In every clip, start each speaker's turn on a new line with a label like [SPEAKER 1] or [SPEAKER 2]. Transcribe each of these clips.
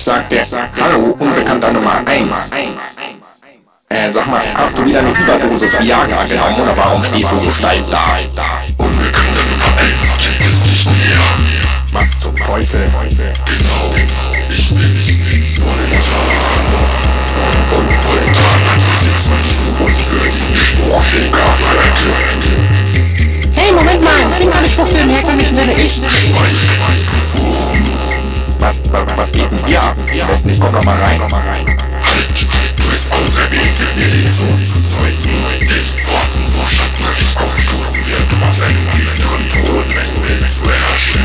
[SPEAKER 1] Ich sagte, hallo, Unbekannter Nummer 1. Äh, sag mal, hast du wieder eine Überdosis Viagra genommen oder warum stehst du so steif da?
[SPEAKER 2] Unbekannter Nummer 1 gibt es nicht mehr.
[SPEAKER 1] Was zum Teufel?
[SPEAKER 2] Genau, ich bin Voltan. Und Voltan hat Besitz von diesem unwürdigen Schwuchtelkörper ergriffen.
[SPEAKER 3] Hey, Moment mal, ich bin gar nicht Fuchtel im herkömmlichen Sinne. Ich.
[SPEAKER 2] Schweig, du Wurm.
[SPEAKER 1] Was, was, was geht denn hier ab? Besten, ich komm noch mal rein.
[SPEAKER 2] Halt, du bist auserwählt, mir den Sohn zu zeugen. Den Pforten so schattenreich aufstoßen wird, um auf seinem düsteren Thron, wenn du willst, zu herrschen.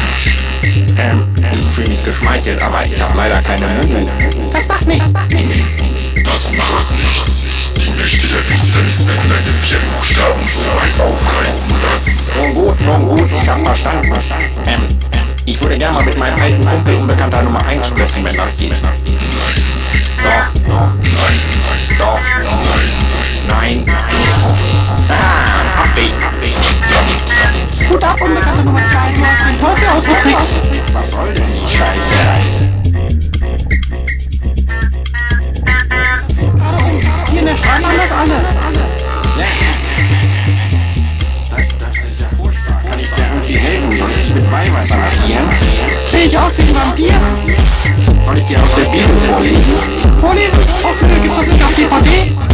[SPEAKER 1] Ähm, ich fühle mich geschmeichelt, aber ich habe leider keine Mumu.
[SPEAKER 3] Das macht nichts.
[SPEAKER 2] Das macht nichts. Die Mächte der Finsternis werden deine vier Buchstaben so weit aufreißen, dass...
[SPEAKER 1] Nun gut, nun gut, ich hab verstanden. Ähm, ich würde gerne mal mit meinem alten Kumpel Unbekannter Nummer 1 sprechen, wenn das geht. Doch, doch,
[SPEAKER 2] Nein,
[SPEAKER 1] doch, Weihwasser massieren?
[SPEAKER 3] Sehe ich aus wie ein Vampir?
[SPEAKER 1] Soll ich dir aus der Bibel vorlesen?
[SPEAKER 3] Vorlesen? Hoffentlich gibt's das nicht auf DVD. Leute,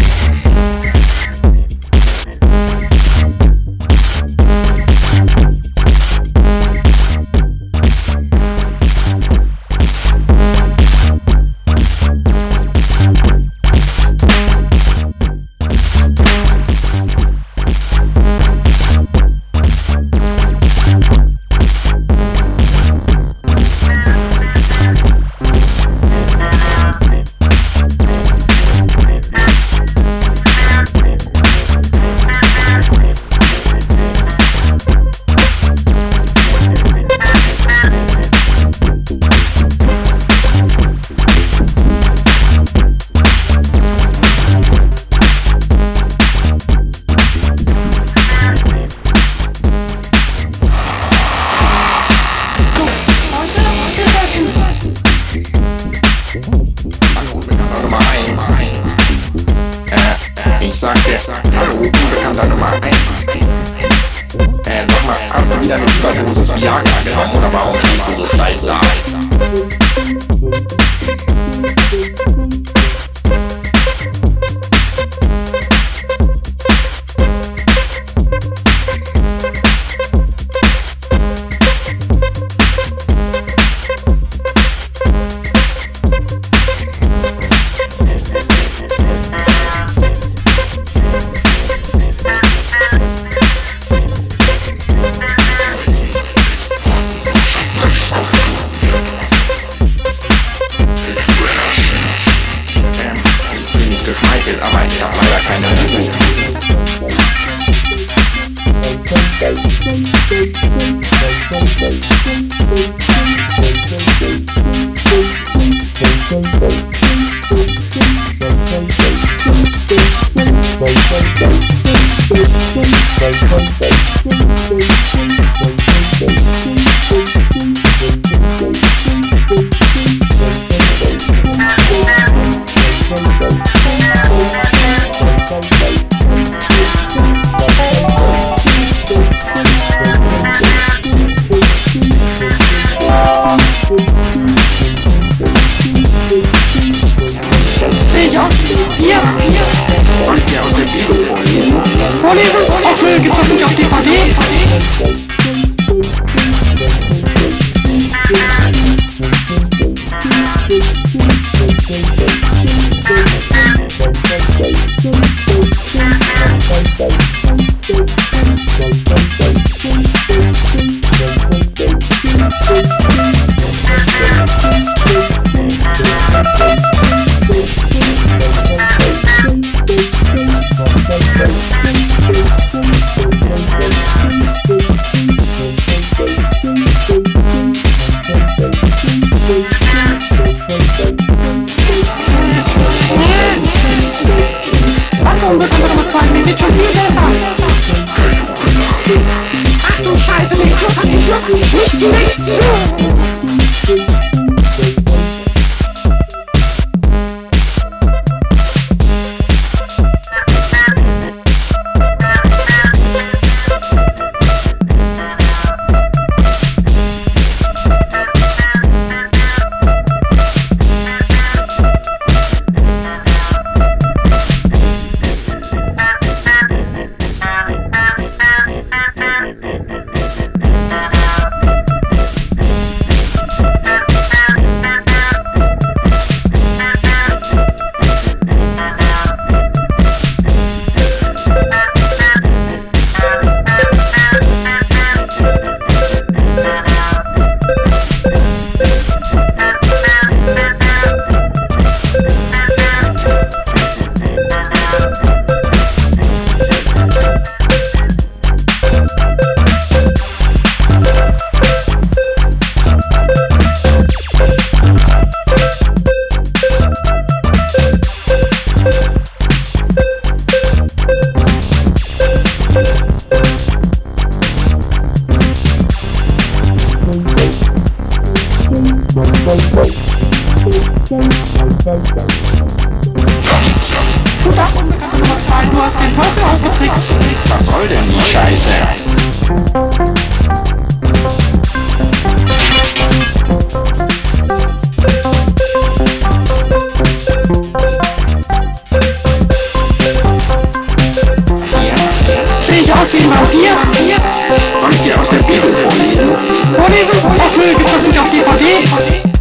[SPEAKER 1] Überdosis Viagra genommen oder warum stehst du so steif geschmeichelt, aber
[SPEAKER 3] hat geschluckt. Du darfst unbedingt Nummer 2, du hast Teufel ausgetrickst.
[SPEAKER 4] Was soll denn die Scheiße?
[SPEAKER 3] Sehe ich aus wie ein Vampir?
[SPEAKER 4] Soll ich dir aus der
[SPEAKER 1] Bonjour, on fait une question de quartier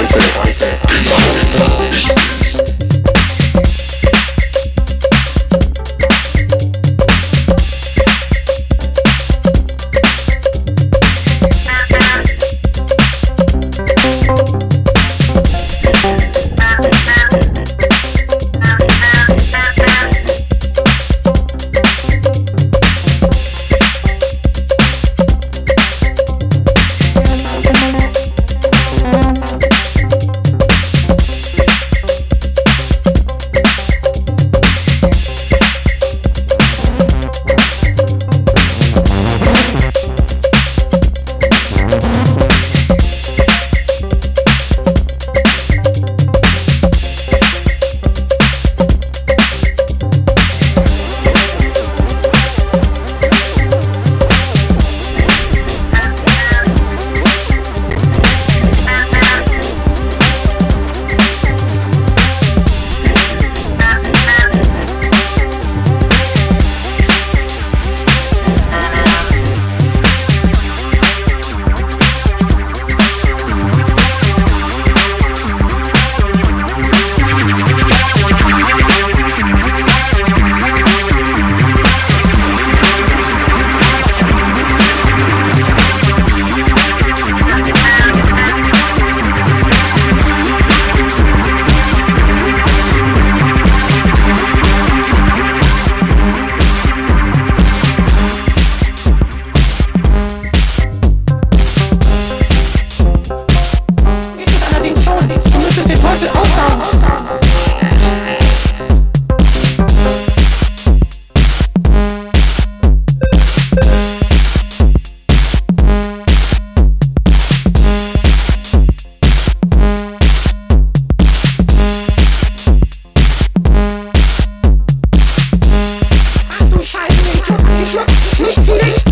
[SPEAKER 4] Was
[SPEAKER 3] Sneak,
[SPEAKER 5] sneak